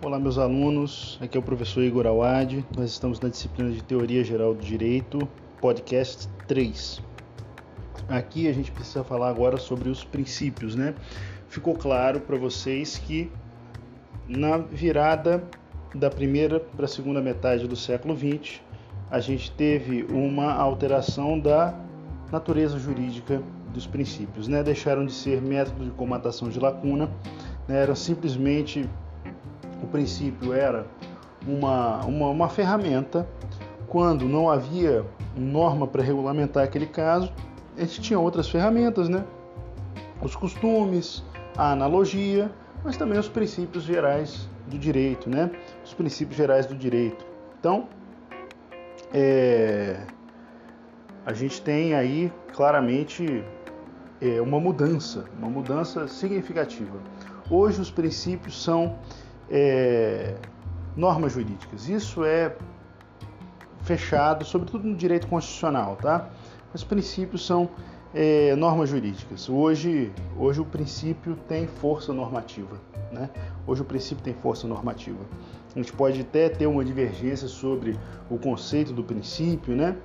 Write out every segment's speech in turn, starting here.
Olá, meus alunos. Aqui é o professor Igor Awad. Nós estamos na disciplina de Teoria Geral do Direito, podcast 3. Aqui a gente precisa falar agora sobre os princípios, né? Ficou claro para vocês que na virada da primeira para a segunda metade do século XX, a gente teve uma alteração da natureza jurídica dos princípios, né? Deixaram de ser método de comatação de lacuna, né? era simplesmente o princípio era uma, uma, uma ferramenta quando não havia norma para regulamentar aquele caso, a gente tinha outras ferramentas, né? Os costumes, a analogia, mas também os princípios gerais do direito, né? Os princípios gerais do direito. Então, é, a gente tem aí claramente é, uma mudança, uma mudança significativa. Hoje os princípios são é, normas jurídicas. Isso é fechado, sobretudo no direito constitucional, tá? Os princípios são é, normas jurídicas. Hoje, hoje o princípio tem força normativa, né? Hoje o princípio tem força normativa. A gente pode até ter uma divergência sobre o conceito do princípio, né?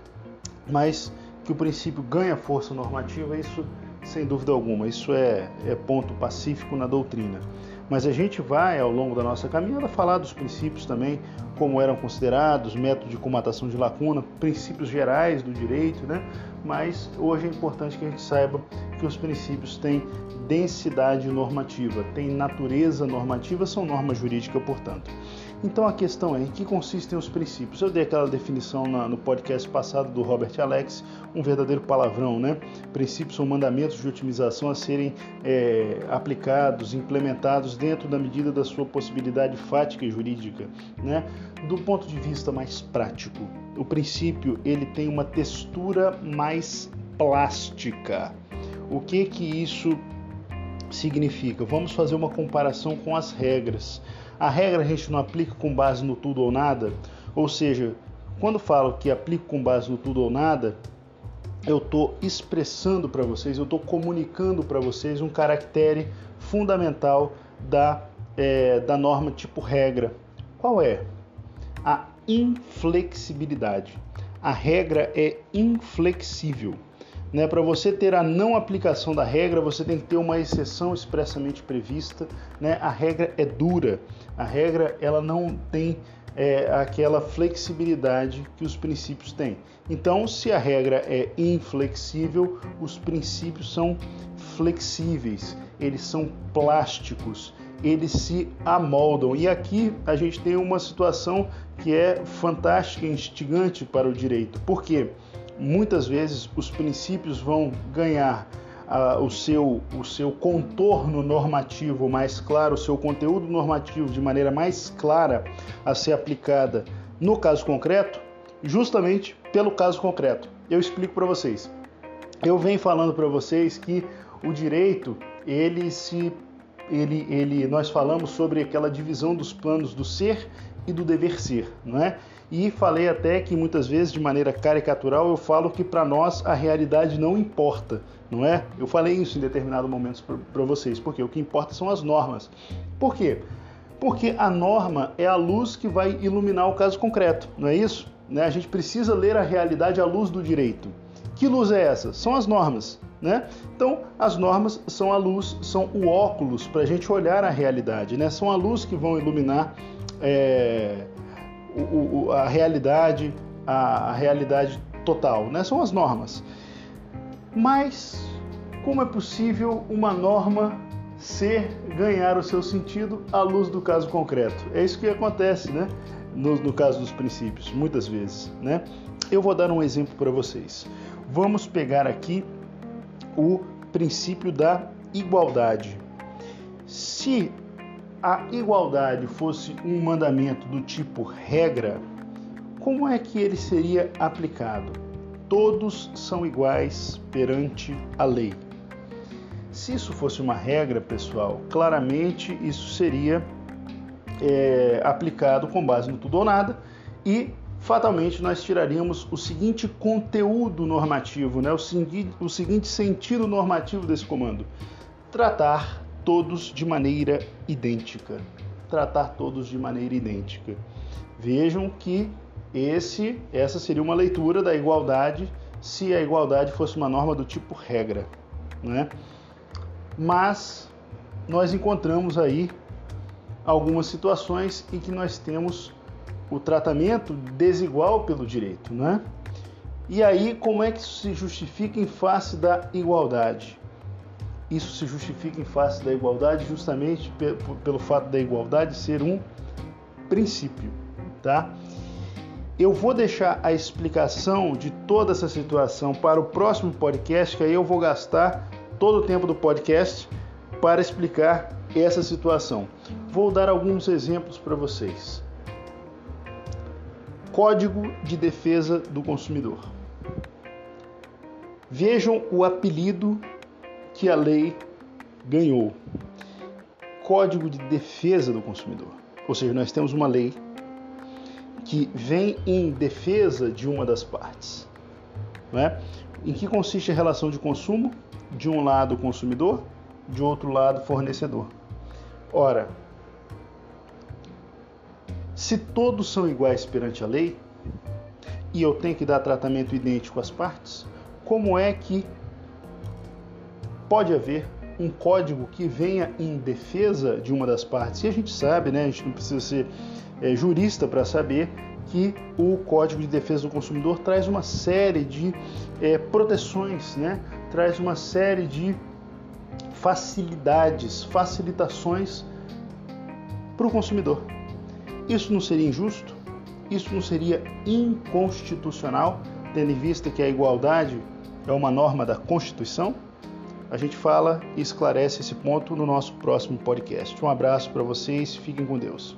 Mas que o princípio ganha força normativa, isso sem dúvida alguma, isso é, é ponto pacífico na doutrina. Mas a gente vai, ao longo da nossa caminhada, falar dos princípios também, como eram considerados, método de comatação de lacuna, princípios gerais do direito, né? Mas hoje é importante que a gente saiba que os princípios têm densidade normativa, têm natureza normativa, são normas jurídicas, portanto. Então a questão é em que consistem os princípios. Eu dei aquela definição na, no podcast passado do Robert Alex, um verdadeiro palavrão, né? Princípios são mandamentos de otimização a serem é, aplicados, implementados dentro da medida da sua possibilidade fática e jurídica, né? Do ponto de vista mais prático, o princípio ele tem uma textura mais plástica. O que que isso significa? Vamos fazer uma comparação com as regras. A regra a gente não aplica com base no tudo ou nada, ou seja, quando falo que aplico com base no tudo ou nada, eu estou expressando para vocês, eu estou comunicando para vocês um caractere fundamental da, é, da norma tipo regra. Qual é? A inflexibilidade. A regra é inflexível. Né? Para você ter a não aplicação da regra, você tem que ter uma exceção expressamente prevista. Né? A regra é dura, a regra ela não tem é, aquela flexibilidade que os princípios têm. Então, se a regra é inflexível, os princípios são flexíveis, eles são plásticos, eles se amoldam. E aqui a gente tem uma situação que é fantástica e instigante para o direito. Por quê? Porque muitas vezes os princípios vão ganhar uh, o, seu, o seu contorno normativo mais claro, o seu conteúdo normativo de maneira mais clara a ser aplicada no caso concreto, justamente pelo caso concreto. Eu explico para vocês. Eu venho falando para vocês que o direito, ele se ele, ele, nós falamos sobre aquela divisão dos planos do ser e do dever ser, não é? E falei até que muitas vezes, de maneira caricatural, eu falo que para nós a realidade não importa, não é? Eu falei isso em determinado momento para vocês, porque o que importa são as normas. Por quê? Porque a norma é a luz que vai iluminar o caso concreto, não é isso? Né? A gente precisa ler a realidade à luz do direito. Que luz é essa? São as normas. Né? Então, as normas são a luz, são o óculos para a gente olhar a realidade, né? são a luz que vão iluminar é, o, o, a realidade, a, a realidade total, né? São as normas. Mas como é possível uma norma ser ganhar o seu sentido à luz do caso concreto? É isso que acontece, né? No, no caso dos princípios, muitas vezes, né? Eu vou dar um exemplo para vocês. Vamos pegar aqui o princípio da igualdade. Se a igualdade fosse um mandamento do tipo regra, como é que ele seria aplicado? Todos são iguais perante a lei. Se isso fosse uma regra, pessoal, claramente isso seria é, aplicado com base no tudo ou nada e fatalmente nós tiraríamos o seguinte conteúdo normativo, né? o, o seguinte sentido normativo desse comando: tratar todos de maneira idêntica. tratar todos de maneira idêntica. Vejam que esse, essa seria uma leitura da igualdade se a igualdade fosse uma norma do tipo regra, né? Mas nós encontramos aí algumas situações em que nós temos o tratamento desigual pelo direito, né? E aí, como é que isso se justifica em face da igualdade? Isso se justifica em face da igualdade justamente pelo fato da igualdade ser um princípio, tá? Eu vou deixar a explicação de toda essa situação para o próximo podcast, que aí eu vou gastar todo o tempo do podcast para explicar essa situação. Vou dar alguns exemplos para vocês. Código de Defesa do Consumidor. Vejam o apelido que a lei ganhou: Código de Defesa do Consumidor. Ou seja, nós temos uma lei que vem em defesa de uma das partes. Não é? Em que consiste a relação de consumo? De um lado, consumidor, de outro lado, fornecedor. Ora, se todos são iguais perante a lei e eu tenho que dar tratamento idêntico às partes, como é que pode haver um código que venha em defesa de uma das partes? E a gente sabe, né, a gente não precisa ser é, jurista para saber que o Código de Defesa do Consumidor traz uma série de é, proteções, né? traz uma série de facilidades, facilitações para o consumidor. Isso não seria injusto? Isso não seria inconstitucional, tendo em vista que a igualdade é uma norma da Constituição? A gente fala e esclarece esse ponto no nosso próximo podcast. Um abraço para vocês, fiquem com Deus.